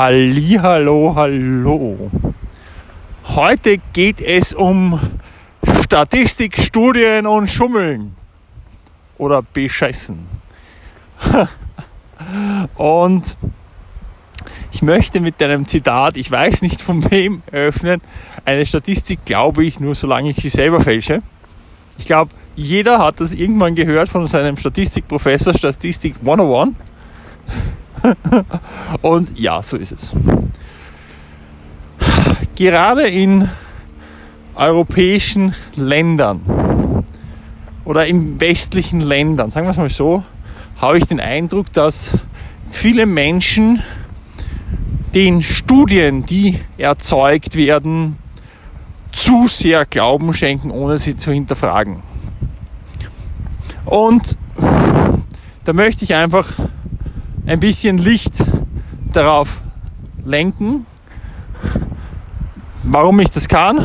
Hallo, hallo. Heute geht es um Statistik, Studien und Schummeln oder Bescheißen. und ich möchte mit einem Zitat, ich weiß nicht von wem, eröffnen. Eine Statistik glaube ich nur, solange ich sie selber fälsche. Ich glaube, jeder hat das irgendwann gehört von seinem Statistikprofessor, Statistik 101. Und ja, so ist es. Gerade in europäischen Ländern oder in westlichen Ländern, sagen wir es mal so, habe ich den Eindruck, dass viele Menschen den Studien, die erzeugt werden, zu sehr Glauben schenken, ohne sie zu hinterfragen. Und da möchte ich einfach ein bisschen Licht darauf lenken. Warum ich das kann?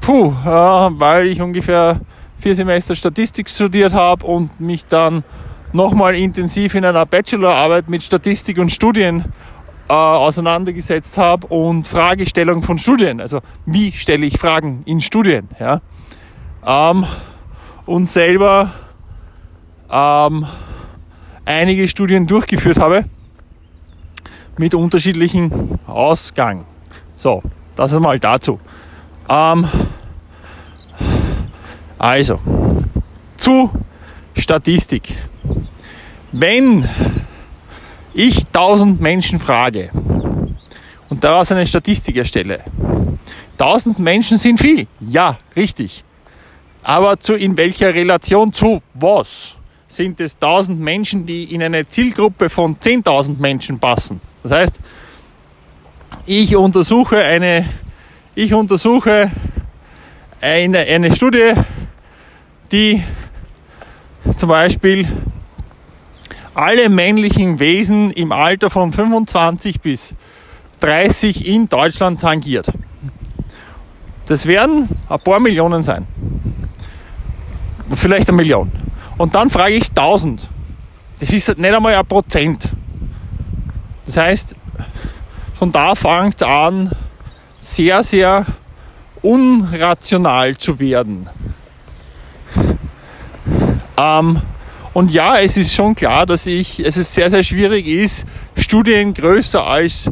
Puh, äh, weil ich ungefähr vier Semester Statistik studiert habe und mich dann nochmal intensiv in einer Bachelorarbeit mit Statistik und Studien äh, auseinandergesetzt habe und Fragestellung von Studien. Also wie stelle ich Fragen in Studien? Ja? Ähm, und selber ähm, einige Studien durchgeführt habe mit unterschiedlichen Ausgang. So, das ist mal dazu. Ähm, also, zu Statistik. Wenn ich 1000 Menschen frage und daraus eine Statistik erstelle, 1000 Menschen sind viel. Ja, richtig. Aber zu in welcher Relation zu was? Sind es 1000 Menschen, die in eine Zielgruppe von 10.000 Menschen passen. Das heißt, ich untersuche eine, ich untersuche eine, eine Studie, die zum Beispiel alle männlichen Wesen im Alter von 25 bis 30 in Deutschland tangiert. Das werden ein paar Millionen sein. Vielleicht eine Million. Und dann frage ich 1000. Das ist nicht einmal ein Prozent. Das heißt, von da fängt es an, sehr, sehr unrational zu werden. Ähm, und ja, es ist schon klar, dass ich, es ist sehr, sehr schwierig ist, Studien größer als,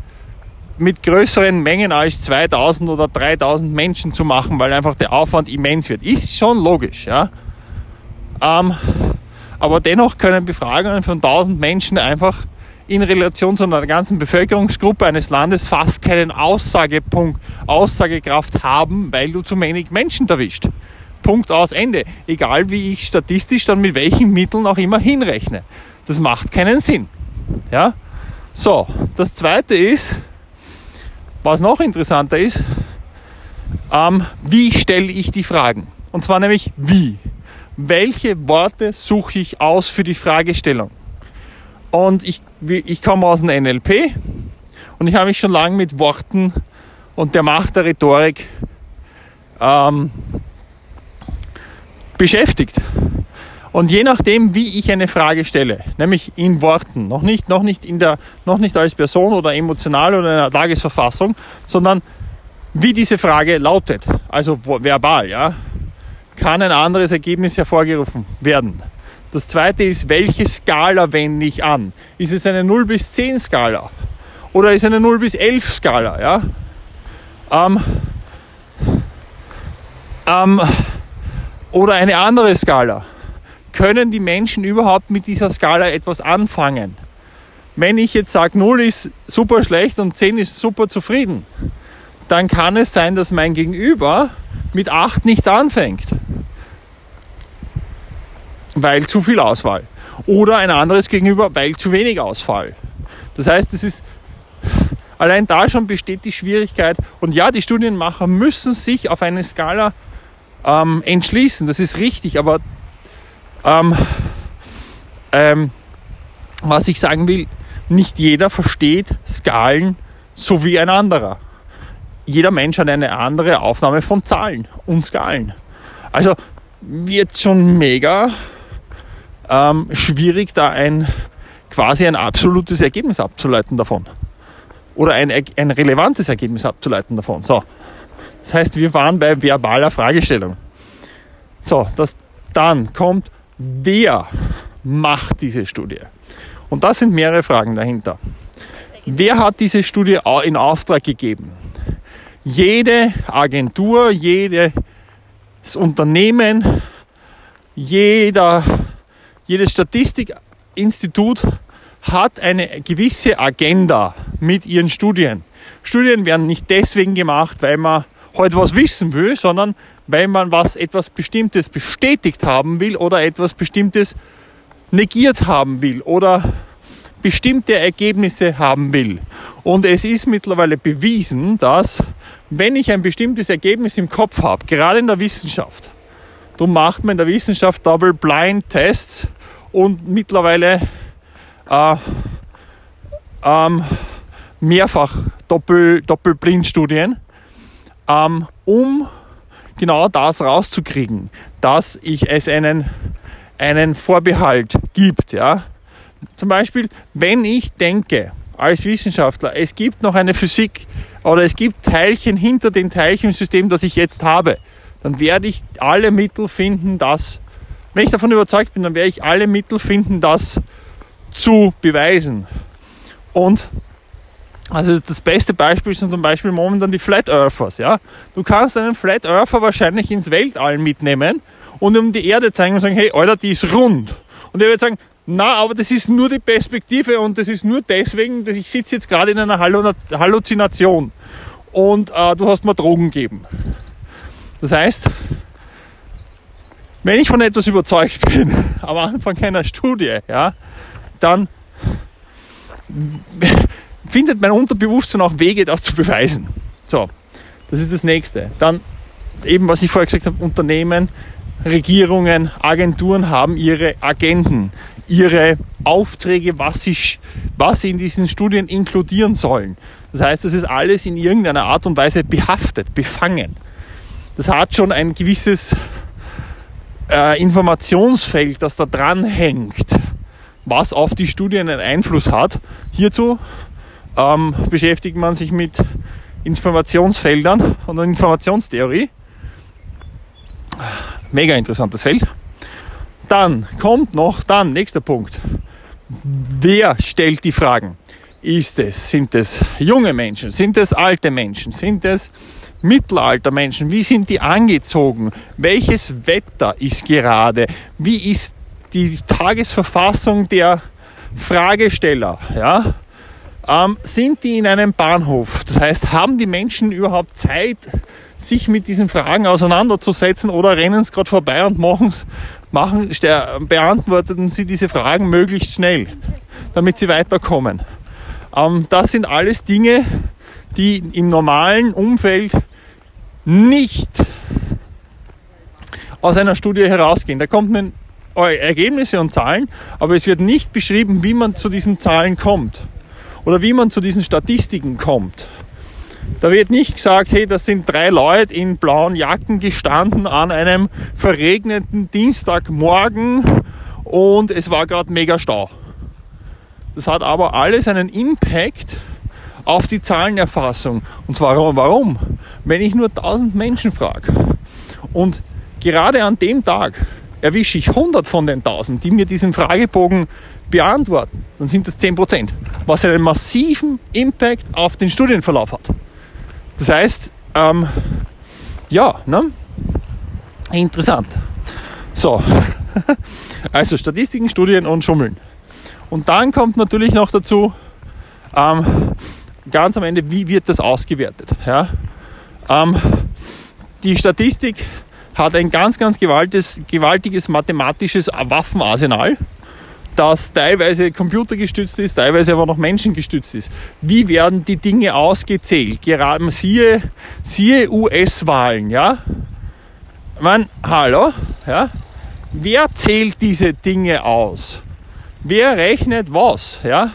mit größeren Mengen als 2000 oder 3000 Menschen zu machen, weil einfach der Aufwand immens wird. Ist schon logisch, ja. Ähm, aber dennoch können Befragungen von 1000 Menschen einfach in Relation zu einer ganzen Bevölkerungsgruppe eines Landes fast keinen Aussagepunkt, Aussagekraft haben, weil du zu wenig Menschen erwischt. Punkt aus Ende. Egal wie ich statistisch dann mit welchen Mitteln auch immer hinrechne. Das macht keinen Sinn. Ja? So, das zweite ist, was noch interessanter ist, ähm, wie stelle ich die Fragen? Und zwar nämlich wie welche Worte suche ich aus für die Fragestellung. Und ich, ich komme aus dem NLP und ich habe mich schon lange mit Worten und der Macht der Rhetorik ähm, beschäftigt. Und je nachdem, wie ich eine Frage stelle, nämlich in Worten, noch nicht, noch nicht, in der, noch nicht als Person oder emotional oder in einer Tagesverfassung, sondern wie diese Frage lautet, also verbal, ja, kann ein anderes Ergebnis hervorgerufen werden. Das zweite ist, welche Skala wende ich an? Ist es eine 0 bis 10 Skala? Oder ist es eine 0 bis 11 Skala? Ja? Ähm, ähm, oder eine andere Skala. Können die Menschen überhaupt mit dieser Skala etwas anfangen? Wenn ich jetzt sage, 0 ist super schlecht und 10 ist super zufrieden, dann kann es sein, dass mein Gegenüber mit 8 nichts anfängt weil zu viel Auswahl. Oder ein anderes gegenüber, weil zu wenig Auswahl. Das heißt, es ist allein da schon besteht die Schwierigkeit. Und ja, die Studienmacher müssen sich auf eine Skala ähm, entschließen. Das ist richtig, aber ähm, ähm, was ich sagen will, nicht jeder versteht Skalen so wie ein anderer. Jeder Mensch hat eine andere Aufnahme von Zahlen und Skalen. Also wird schon mega ähm, schwierig, da ein quasi ein absolutes Ergebnis abzuleiten davon. oder ein, ein relevantes Ergebnis abzuleiten davon. So. Das heißt, wir waren bei verbaler Fragestellung. So, das, dann kommt, wer macht diese Studie? Und da sind mehrere Fragen dahinter. Wer hat diese Studie in Auftrag gegeben? Jede Agentur, jedes Unternehmen, jeder, jedes Statistikinstitut hat eine gewisse Agenda mit ihren Studien. Studien werden nicht deswegen gemacht, weil man heute was wissen will, sondern weil man was etwas Bestimmtes bestätigt haben will oder etwas Bestimmtes negiert haben will oder bestimmte Ergebnisse haben will. Und es ist mittlerweile bewiesen, dass wenn ich ein bestimmtes Ergebnis im Kopf habe, gerade in der Wissenschaft, du macht man in der Wissenschaft Double-Blind-Tests und mittlerweile äh, ähm, mehrfach Doppel, Doppelblindstudien, ähm, um genau das rauszukriegen, dass ich es einen, einen Vorbehalt gibt. Ja? Zum Beispiel, wenn ich denke, als Wissenschaftler, es gibt noch eine Physik oder es gibt Teilchen hinter dem Teilchensystem, das ich jetzt habe, dann werde ich alle Mittel finden, das, wenn ich davon überzeugt bin, dann werde ich alle Mittel finden, das zu beweisen. Und also das beste Beispiel sind zum Beispiel momentan die Flat Earthers. Ja? Du kannst einen Flat Earther wahrscheinlich ins Weltall mitnehmen und um die Erde zeigen und sagen, hey, Alter, die ist rund. Und er wird sagen, na, aber das ist nur die Perspektive und das ist nur deswegen, dass ich sitze jetzt gerade in einer Halluzination und äh, du hast mir Drogen gegeben. Das heißt, wenn ich von etwas überzeugt bin, am Anfang einer Studie, ja, dann findet mein Unterbewusstsein auch Wege, das zu beweisen. So, das ist das nächste. Dann eben, was ich vorher gesagt habe, Unternehmen, Regierungen, Agenturen haben ihre Agenten, ihre Aufträge, was sie, was sie in diesen Studien inkludieren sollen. Das heißt, das ist alles in irgendeiner Art und Weise behaftet, befangen. Das hat schon ein gewisses äh, Informationsfeld, das da dran hängt, was auf die Studien einen Einfluss hat. Hierzu ähm, beschäftigt man sich mit Informationsfeldern und Informationstheorie. Mega interessantes Feld. Dann kommt noch, dann, nächster Punkt. Wer stellt die Fragen? Ist es, sind es junge Menschen? Sind es alte Menschen? Sind es Mittelaltermenschen? Wie sind die angezogen? Welches Wetter ist gerade? Wie ist die Tagesverfassung der Fragesteller? Ja? Ähm, sind die in einem Bahnhof? Das heißt, haben die Menschen überhaupt Zeit, sich mit diesen Fragen auseinanderzusetzen oder rennen es gerade vorbei und machen's, machen, beantworten sie diese Fragen möglichst schnell, damit sie weiterkommen. Ähm, das sind alles Dinge, die im normalen Umfeld nicht aus einer Studie herausgehen. Da kommt man Ergebnisse und Zahlen, aber es wird nicht beschrieben, wie man zu diesen Zahlen kommt oder wie man zu diesen Statistiken kommt. Da wird nicht gesagt, hey, das sind drei Leute in blauen Jacken gestanden an einem verregneten Dienstagmorgen und es war gerade mega Stau. Das hat aber alles einen Impact auf die Zahlenerfassung. Und zwar warum? Wenn ich nur 1000 Menschen frage und gerade an dem Tag erwische ich 100 von den 1000, die mir diesen Fragebogen beantworten, dann sind das 10%, was einen massiven Impact auf den Studienverlauf hat. Das heißt, ähm, ja, ne? interessant. So, also Statistiken, Studien und Schummeln. Und dann kommt natürlich noch dazu, ähm, ganz am Ende, wie wird das ausgewertet? Ja? Ähm, die Statistik hat ein ganz, ganz gewaltiges, gewaltiges mathematisches Waffenarsenal das teilweise computergestützt ist, teilweise aber noch menschengestützt ist. Wie werden die Dinge ausgezählt? Gerade siehe, siehe US-Wahlen, ja? Man, hallo, ja? Wer zählt diese Dinge aus? Wer rechnet was, ja?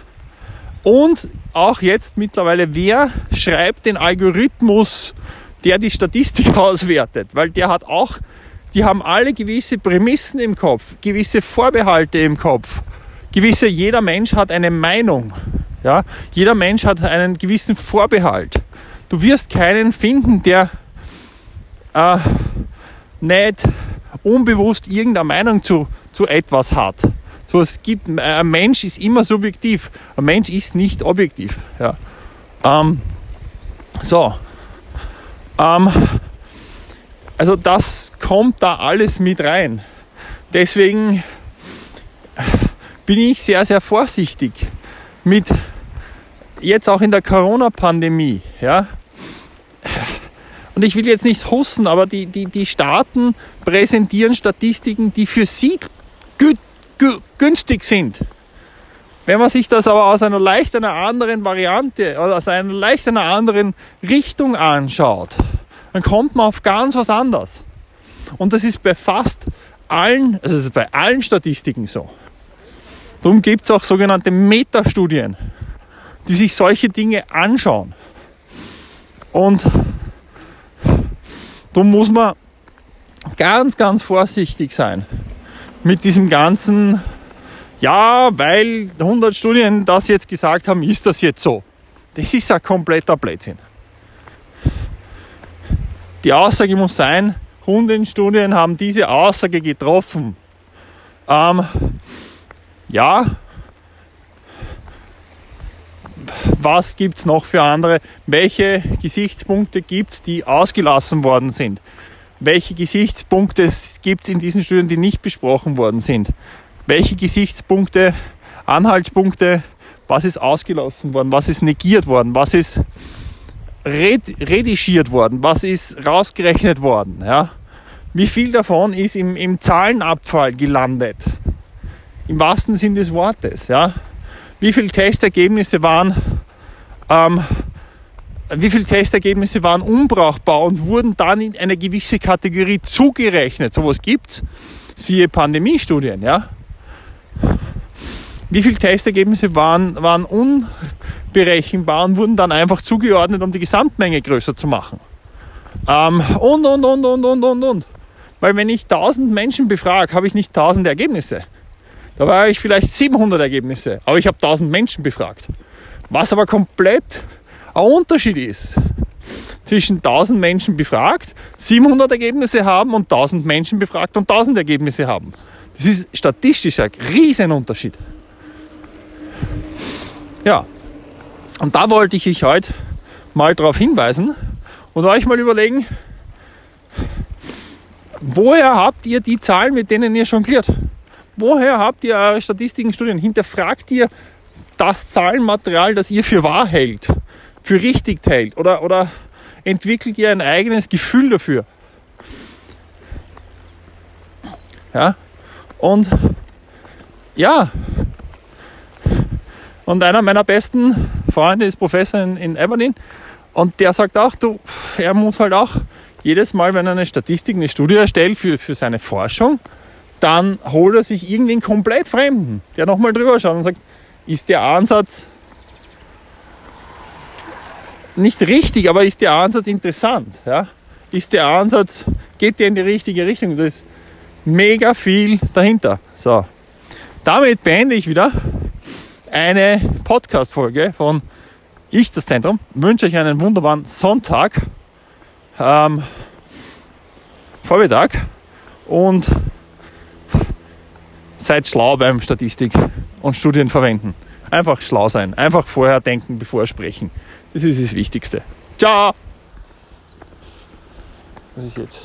Und auch jetzt mittlerweile, wer schreibt den Algorithmus, der die Statistik auswertet? Weil der hat auch die haben alle gewisse Prämissen im Kopf, gewisse Vorbehalte im Kopf, gewisse, jeder Mensch hat eine Meinung, Ja? Jeder Mensch hat einen gewissen Vorbehalt. Du wirst keinen finden, der äh, nicht unbewusst irgendeine Meinung zu, zu etwas hat. So, es gibt, ein Mensch ist immer subjektiv. Ein Mensch ist nicht objektiv. Ja. Ähm, so. Ähm, also das kommt da alles mit rein. Deswegen bin ich sehr, sehr vorsichtig mit jetzt auch in der Corona-Pandemie. Ja. Und ich will jetzt nicht husten, aber die, die, die Staaten präsentieren Statistiken, die für sie günstig sind. Wenn man sich das aber aus einer leicht einer anderen Variante oder aus einer leicht einer anderen Richtung anschaut, dann kommt man auf ganz was anderes. Und das ist bei fast allen, also ist bei allen Statistiken so. Darum gibt es auch sogenannte Metastudien, die sich solche Dinge anschauen. Und darum muss man ganz, ganz vorsichtig sein mit diesem ganzen, ja, weil 100 Studien das jetzt gesagt haben, ist das jetzt so. Das ist ein kompletter Blödsinn. Die Aussage muss sein, 100 Studien haben diese Aussage getroffen. Ähm, ja, was gibt es noch für andere? Welche Gesichtspunkte gibt es, die ausgelassen worden sind? Welche Gesichtspunkte gibt es in diesen Studien, die nicht besprochen worden sind. Welche Gesichtspunkte, Anhaltspunkte, was ist ausgelassen worden, was ist negiert worden, was ist redigiert worden, was ist rausgerechnet worden. Ja? Wie viel davon ist im, im Zahlenabfall gelandet? Im wahrsten Sinn des Wortes. Ja? Wie viele Testergebnisse waren ähm, wie viele Testergebnisse waren unbrauchbar und wurden dann in eine gewisse Kategorie zugerechnet. Sowas gibt's. Siehe Pandemiestudien, ja. Wie viele Testergebnisse waren, waren unberechenbar und wurden dann einfach zugeordnet, um die Gesamtmenge größer zu machen. Ähm, und, und, und, und, und, und, und. Weil wenn ich 1000 Menschen befrage, habe ich nicht 1000 Ergebnisse. Da war ich vielleicht 700 Ergebnisse, aber ich habe 1000 Menschen befragt. Was aber komplett ein Unterschied ist zwischen 1000 Menschen befragt, 700 Ergebnisse haben und 1000 Menschen befragt und 1000 Ergebnisse haben. Das ist statistisch ein Riesenunterschied. Ja, und da wollte ich euch heute mal darauf hinweisen und euch mal überlegen, woher habt ihr die Zahlen, mit denen ihr jongliert? Woher habt ihr eure Statistiken, Studien? Hinterfragt ihr das Zahlenmaterial, das ihr für wahr hält? Für richtig teilt oder, oder entwickelt ihr ein eigenes Gefühl dafür. Ja, und ja, und einer meiner besten Freunde ist Professor in, in Aberdeen und der sagt auch, du, er muss halt auch jedes Mal, wenn er eine Statistik, eine Studie erstellt für, für seine Forschung, dann holt er sich irgendwie einen komplett Fremden, der nochmal drüber schaut und sagt, ist der Ansatz nicht richtig, aber ist der Ansatz interessant? Ja? Ist der Ansatz, geht der in die richtige Richtung? Da ist mega viel dahinter. So. Damit beende ich wieder eine Podcast-Folge von Ich das Zentrum. Wünsche euch einen wunderbaren Sonntag, ähm, Vormittag und seid schlau beim Statistik und Studien verwenden. Einfach schlau sein, einfach vorher denken, bevor sprechen. Das ist das Wichtigste. Ciao! Was ist jetzt?